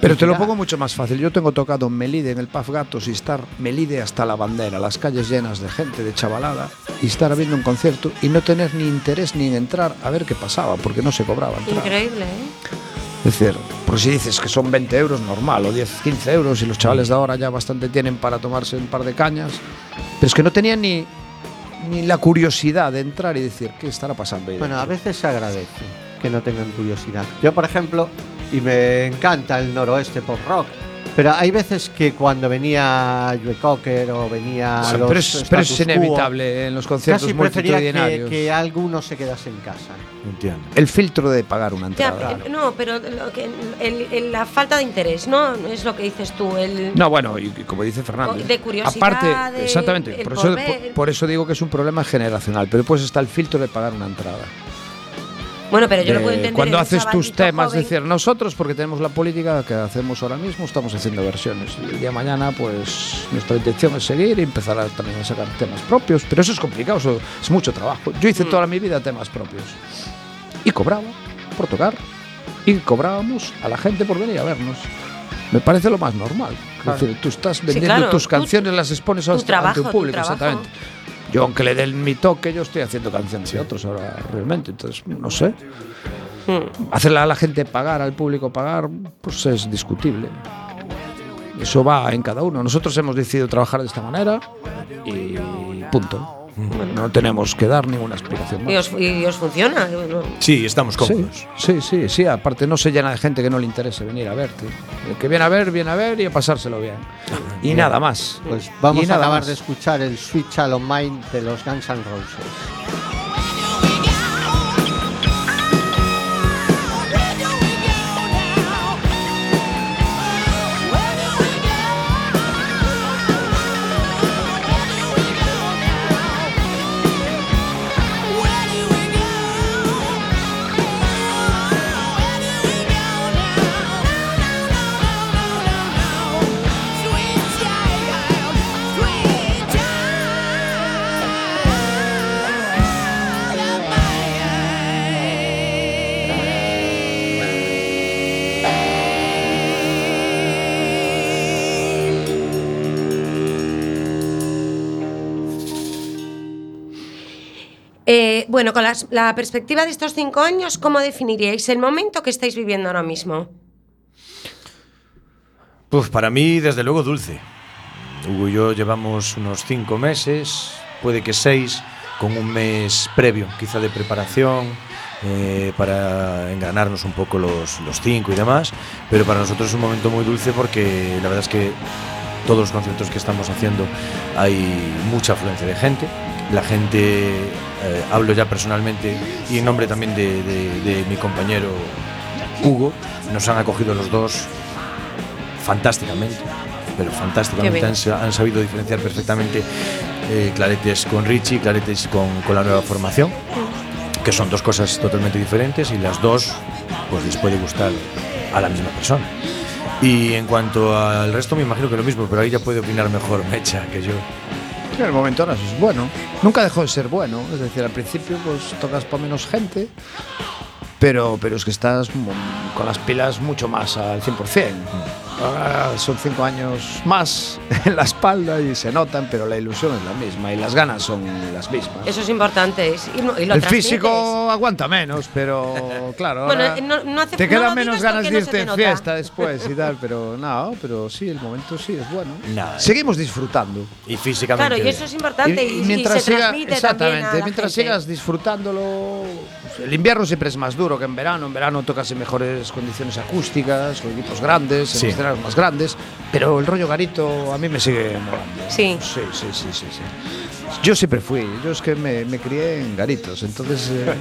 Pero te lo pongo mucho más fácil. Yo tengo tocado en Melide, en el Paz Gatos, y estar Melide hasta la bandera, las calles llenas de gente, de chavalada, y estar viendo un concierto y no tener ni interés ni en entrar a ver qué pasaba, porque no se cobraba. Increíble, ¿eh? Es decir, por si dices que son 20 euros, normal, o 10, 15 euros, y los chavales de ahora ya bastante tienen para tomarse un par de cañas, pero es que no tenían ni, ni la curiosidad de entrar y decir, ¿qué estará pasando ahí? Bueno, a dentro?". veces se agradece que no tengan curiosidad. Yo, por ejemplo, y me encanta el noroeste pop rock, pero hay veces que cuando venía Joe Cocker o venía. Bueno, los pero, es, pero es inevitable en los conciertos Casi prefería que, multitudinarios. que alguno se quedase en casa. Entiendo. El filtro de pagar una Ya, entrada. eh, no, pero lo que- el- el- la falta de interés, ¿no? Es lo que dices tú. El, No, bueno, y, y como dice Fernando. O de curiosidad, Aparte, de- exactamente, por eso, por eso digo que es un problema generacional, pero pues está el filtro de pagar una entrada. Bueno, pero yo lo puedo entender. cuando haces tus temas, joven. es decir, nosotros, porque tenemos la política que hacemos ahora mismo, estamos haciendo versiones. Y el día de mañana, pues nuestra intención es seguir y empezar a, también a sacar temas propios, pero eso es complicado, eso es mucho trabajo. Yo Mm. hice toda mi vida temas propios y cobraba por tocar y cobrábamos a la gente por venir a vernos. Me parece lo más normal. Es decir, tú estás vendiendo claro, tus tú- canciones, las expones tu ante trabajo, un tu público, exactamente. Yo, aunque le den mi toque, yo estoy haciendo canciones de otros ahora realmente. Entonces, no sé. Mm. Hacerle a la gente pagar, al público pagar, pues es discutible. Eso va en cada uno. Nosotros hemos decidido trabajar de esta manera y punto. No tenemos que dar ninguna explicación más. Y os, y os funciona. Sí, estamos Sí, cómodos. sí, sí, sí. Aparte, no se llena de gente que no le interese venir a verte. El que viene a ver, viene a ver y a pasárselo bien. Y nada más. Pues vamos Y a acabar más. de escuchar el Sweet Child of Mine de los Guns N' Roses. Bueno, con la perspectiva de estos cinco años, ¿cómo definiríais el momento que estáis viviendo ahora mismo? Pues para mí, desde luego, dulce. Hugo y yo llevamos unos cinco meses, puede que seis, con un mes previo, quizá de preparación, eh, para engranarnos un poco los, los cinco y demás. Pero para nosotros es un momento muy dulce porque la verdad es que todos los conciertos que estamos haciendo hay mucha afluencia de gente. La gente, eh, hablo ya personalmente y en nombre también de, de- de mi compañero Hugo, nos han acogido los dos fantásticamente, pero fantásticamente han sabido diferenciar perfectamente eh, Claretes con Richie, Claretes con, con la nueva formación, que son dos cosas totalmente diferentes y las dos pues les puede gustar a la misma persona. Y en cuanto al resto me imagino que lo mismo, pero ahí ya puede opinar mejor Mecha que yo. En el momento ahora es bueno. Nunca dejó de ser bueno. Es decir, al principio pues tocas para menos gente, pero, pero es que estás con las pilas mucho más al 100%. Ahora son cinco años más (laughs) en la espalda y se notan, pero la ilusión es la misma y las ganas son las mismas. Eso es importante. es- y, no- y lo El transmites. físico aguanta menos, pero claro, Bueno, ahora no- no hace- te quedan menos ganas de irte te en fiesta después y tal, pero (laughs) no, pero sí, el momento sí es bueno. Nada. Seguimos disfrutándolo. Y físicamente. Claro, y eso es importante. Y, Y, mientras se siga, transmite exactamente, también a la mientras gente. sigas disfrutándolo, el invierno siempre es más duro que en verano. En verano tocas en mejores condiciones acústicas, con equipos grandes, en Sí. Más grandes, pero el rollo garito a mí me sigue molando. Sí. Sí, sí, sí, sí, sí. Yo siempre fui, yo es que me, me crié en garitos, entonces, eh,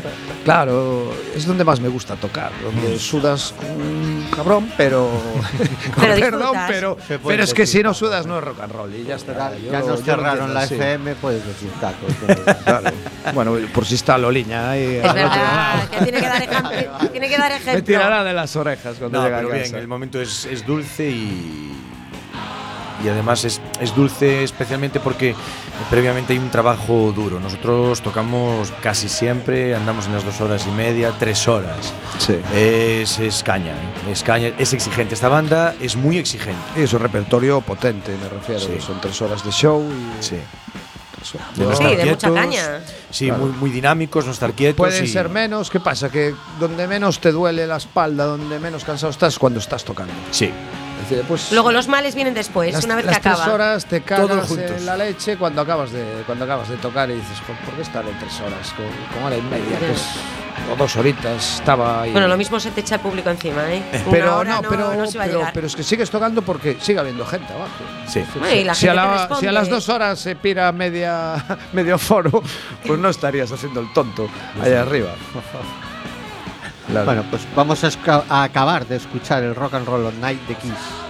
claro, es donde más me gusta tocar, donde sudas como un cabrón, pero, (laughs) con Pero perdón, pero, pero es que decir. si no sudas no es rock and roll y ya está. Ya, Yo ya lo- nos cerraron la. FM, puedes decir tacos. (laughs) pero- Claro. Bueno, por si está Loliña ahí. Es verdad, que tiene que dar ejemplo. (laughs) tiene que dar Me ejemplo. tirará de las orejas cuando No, llega a pero bien, casa. el momento es, es dulce y, y además es, es dulce especialmente porque previamente hay un trabajo duro. Nosotros tocamos casi siempre, andamos en las dos horas y media, tres horas. Sí. Es, es caña, ¿eh? es caña, es exigente. Esta banda es muy exigente. Y es un repertorio potente, me refiero. Sí. Son tres horas de show y Sí. De no Sí, de mucha quietos. caña. Sí, muy, muy dinámicos, no estar quietos. Pueden y- ser menos, ¿qué pasa? Que donde menos te duele la espalda, donde menos cansado estás, es cuando estás tocando. Sí. Pues, Luego los males vienen después, las, una vez las que acaba. tres horas te Todos cagas juntos. en la leche cuando acabas de cuando acabas de tocar y dices, "Jo, ¿por qué estar en tres horas? Con, con hora y media, que es- o dos horitas, estaba ahí. Bueno, lo mismo se te echa el público encima, ¿eh? Una pero hora no, pero, no se va a pero, llegar. pero es que sigues tocando porque sigue habiendo gente abajo. Sí. Bueno, y la si, a gente te la- si a las dos horas se pira media, (laughs) medio foro, pues no estarías haciendo el tonto allá arriba. (laughs) Bueno, pues vamos a acabar de escuchar el Rock and Roll on Night de Kiss.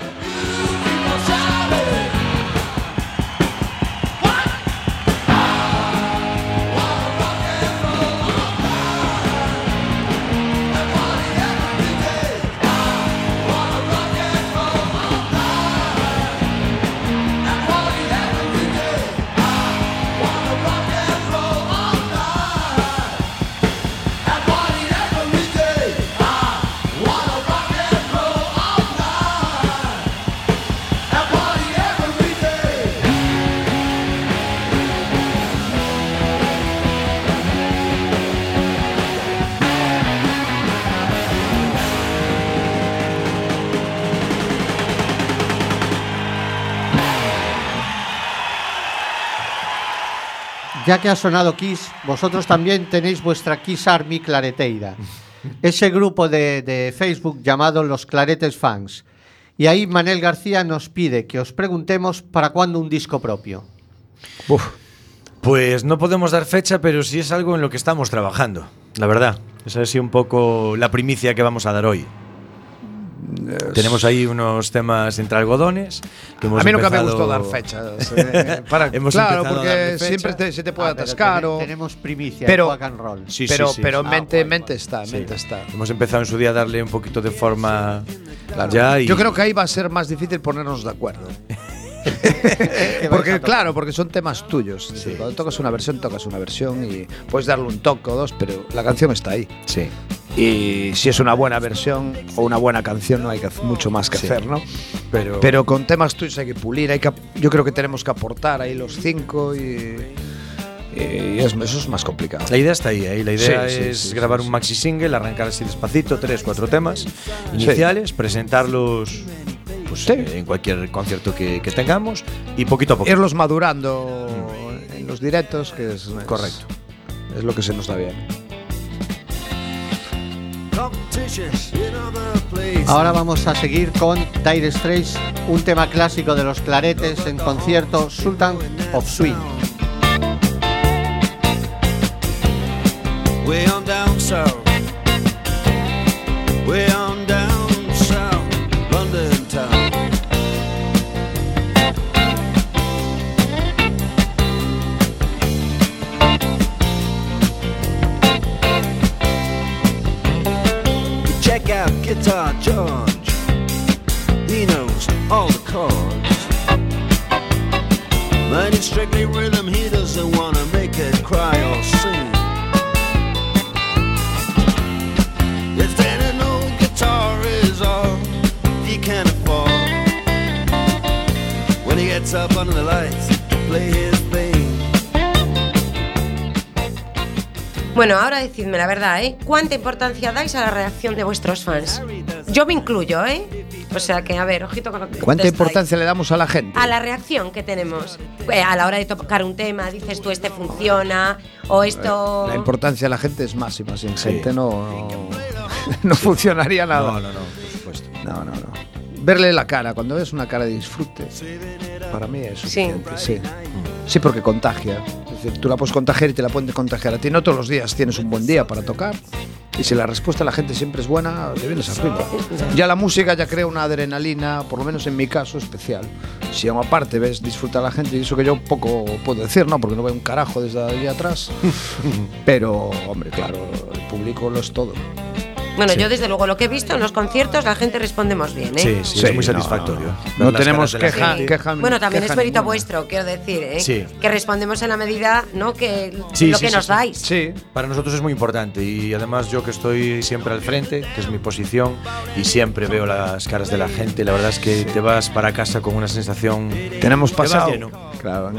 Ya que ha sonado Kiss, vosotros también tenéis vuestra Kiss Army Clareteira, ese grupo de, Facebook llamado Los Claretes Fans. Y ahí Manel García nos pide que os preguntemos para cuándo un disco propio. Pues no podemos dar fecha, pero sí es algo en lo que estamos trabajando, la verdad. Esa es un poco la primicia que vamos a dar hoy. Tenemos ahí unos temas entre algodones. Que hemos a mí nunca me empezado- gustó dar fechas. eh, (laughs) para, Hemos claro, porque siempre te- se te puede Ah, pero atascar. tene- o- Tenemos primicia pero- en Rock and Roll. Sí, pero sí, sí. pero Ah, mente, guay, mente guay. está, Sí. mente está. Hemos empezado en su día a darle un poquito de forma Claro. ya y Yo creo que ahí va a ser más difícil ponernos de acuerdo. (laughs) porque claro, porque son temas tuyos. Decir, Cuando tocas una versión, tocas una versión y puedes darle un toque o dos, pero la canción está ahí. sí. Y si es una buena versión o una buena canción, no hay que mucho más que Sí. hacer, ¿no? Pero, Pero con temas tuyos hay que pulir, hay que, yo creo que tenemos que aportar ahí los cinco y, y es- eso es más complicado. la idea está ahí, ¿eh? la idea Sí, es sí, grabar un maxi single, arrancar así despacito, tres, cuatro temas iniciales, presentarlos pues, eh, en cualquier concierto que, que tengamos y poquito a poco. Irlos madurando en los directos, que es- Correcto. Es lo que se nos da bien. Ahora vamos a seguir con Dire Straits, un tema clásico de los claretes en concierto Sultan of Swing. Way on down south. Bueno, ahora decidme la verdad, ¿eh? ¿Cuánta importancia dais a la reacción de vuestros fans? Yo me incluyo, ¿eh? O sea que, a ver, ojito con lo que ¿Cuánta importancia le damos a la gente? A la reacción que tenemos. Eh, a la hora de tocar un tema, dices tú, este funciona, o esto... La importancia de la gente es máxima. Sin gente no, no, (laughs) no funcionaría nada. No, no, no, por supuesto. No, no, no. Verle la cara, cuando ves una cara de disfrute, para mí es suficiente. Sí, sí porque contagia. Tú la puedes contagiar y te la pueden contagiar a ti. No todos los días tienes un buen día para tocar. Y si la respuesta de la gente siempre es buena, te vienes arriba. Ya la música ya crea una adrenalina, por lo menos en mi caso, especial. Si aún aparte ves disfrutar a la gente, y eso que yo poco puedo decir, ¿no? Porque no veo un carajo desde allí atrás. (laughs) Pero, hombre, claro, el público lo es todo. Bueno, Sí. yo desde luego lo que he visto en los conciertos, la gente respondemos bien, ¿eh? Sí, sí, Sí, es muy no, satisfactorio. no Ver las tenemos queja- queja- Bueno, también es queja mérito ninguna. vuestro, quiero decir, ¿eh? Sí. Que respondemos en la medida, ¿no? Que Sí, lo sí, que sí, nos sí. dais. Sí. Para nosotros es muy importante y además yo que estoy siempre al frente, que es mi posición, y siempre veo las caras de la gente, la verdad es que te vas para casa con una sensación... Tenemos pasado. lleno. Claro,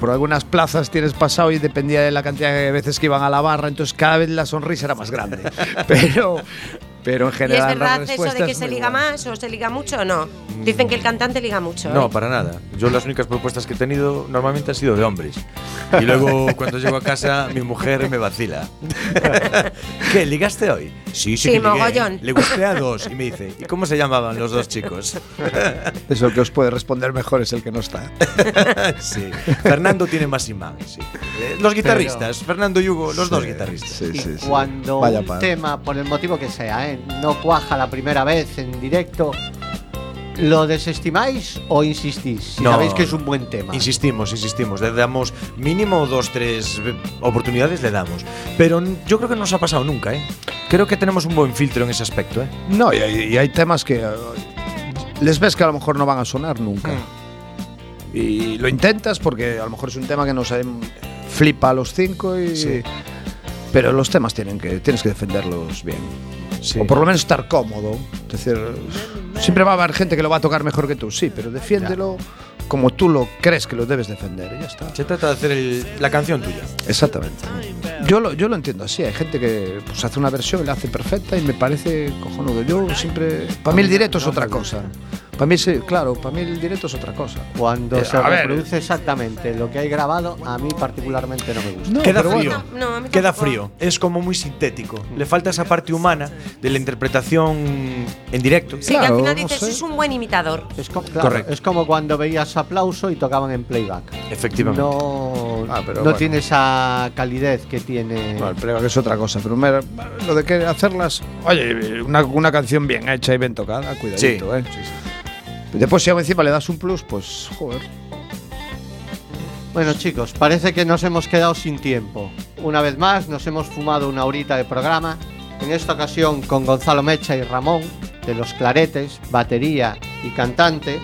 por algunas plazas tienes pasado y dependía de la cantidad de veces que iban a la barra, entonces cada vez la sonrisa era más grande. (laughs) pero, pero en ¿Y es general. verdad eso de que se liga más o se liga mucho o no? Dicen que el cantante liga mucho. No, ¿eh? para nada. Yo las únicas propuestas que he tenido normalmente han sido de hombres. Y luego (laughs) cuando llego a casa mi mujer me vacila. (laughs) ¿Qué? ¿Ligaste hoy? Sí, sí, Sí, que ligué. mogollón. Le gusté a dos y me dice, ¿y cómo se llamaban los dos chicos? (laughs) Eso que os puede responder mejor es el que no está. sí. Fernando tiene más imán, sí. Eh, Los guitarristas, Fernando y Hugo, los dos Sí, guitarristas. sí, Y sí, sí. cuando Vaya un par. tema, por el motivo que sea, ¿eh? no cuaja la primera vez en directo, ¿lo desestimáis o insistís? Si No, sabéis que es un buen tema. Insistimos, insistimos. Le damos mínimo dos, tres eh, oportunidades, le damos. Pero yo creo que no nos ha pasado nunca, ¿eh? Creo que tenemos un buen filtro en ese aspecto, ¿eh? No, y hay, y hay temas que eh, les ves que a lo mejor no van a sonar nunca. Mm. Y lo intentas porque a lo mejor es un tema que nos em, flipa a los cinco y. Sí. Pero los temas tienen que, tienes que defenderlos bien. Sí. O por lo menos estar cómodo. Es decir, siempre va a haber gente que lo va a tocar mejor que tú, sí, pero defiéndelo como tú lo crees que lo debes defender y ya está. Se trata de hacer el- la canción tuya. Exactamente. Yo lo, yo lo entiendo así. Hay gente que pues, hace una versión y la hace perfecta y me parece cojonudo. Yo siempre. Para mí el directo es otra cosa. Para mí, sí, claro, para mí el directo es otra cosa. Cuando Eh, se ver. reproduce exactamente lo que hay grabado, a mí particularmente no me gusta. No, Queda frío. bueno. No, no, a mí Queda frío. Es como muy sintético. Le falta esa parte humana de la interpretación en directo. Sí, que Claro, al final no dices, sé. es un buen imitador. Es, co- claro, Correcto. es como cuando veías aplauso y tocaban en playback. Efectivamente. No, Ah, pero no bueno. tiene esa calidez que tiene. No, el playback es otra cosa, pero lo de que hacerlas. Oye, una, una canción bien hecha y bien tocada, cuidadito, Sí, ¿eh? Después, si encima le das un plus, pues, joder. Bueno, chicos, parece que nos hemos quedado sin tiempo. Una vez más, nos hemos fumado una horita de programa. En esta ocasión con Gonzalo Mecha y Ramón, de los Claretes, batería y cantante.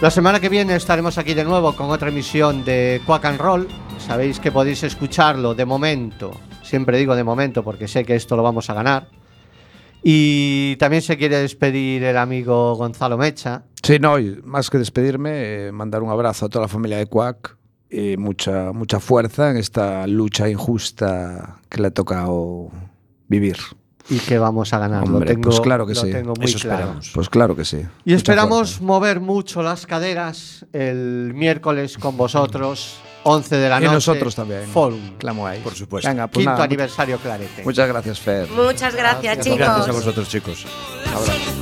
La semana que viene estaremos aquí de nuevo con otra emisión de Quack and Roll. Sabéis que podéis escucharlo de momento. Siempre digo de momento porque sé que esto lo vamos a ganar. Y también se quiere despedir el amigo Gonzalo Mecha. Sí, no, y más que despedirme, eh, mandar un abrazo a toda la familia de Quack y mucha, mucha fuerza en esta lucha injusta que le ha tocado vivir. y que vamos a ganar. lo Hombre, tengo, pues claro que lo sí. tengo muy Eso claro. esperamos. Pues claro que sí. Y Mucha esperamos fuerza. mover mucho las caderas el miércoles con vosotros, 11 de la Y noche. nosotros también. Forum. Clamo ahí. Por supuesto. Venga, pues Quinto nada, aniversario Clarete. Muchas gracias, Fer. Muchas gracias, chicos. Gracias a vosotros, chicos. Un abrazo.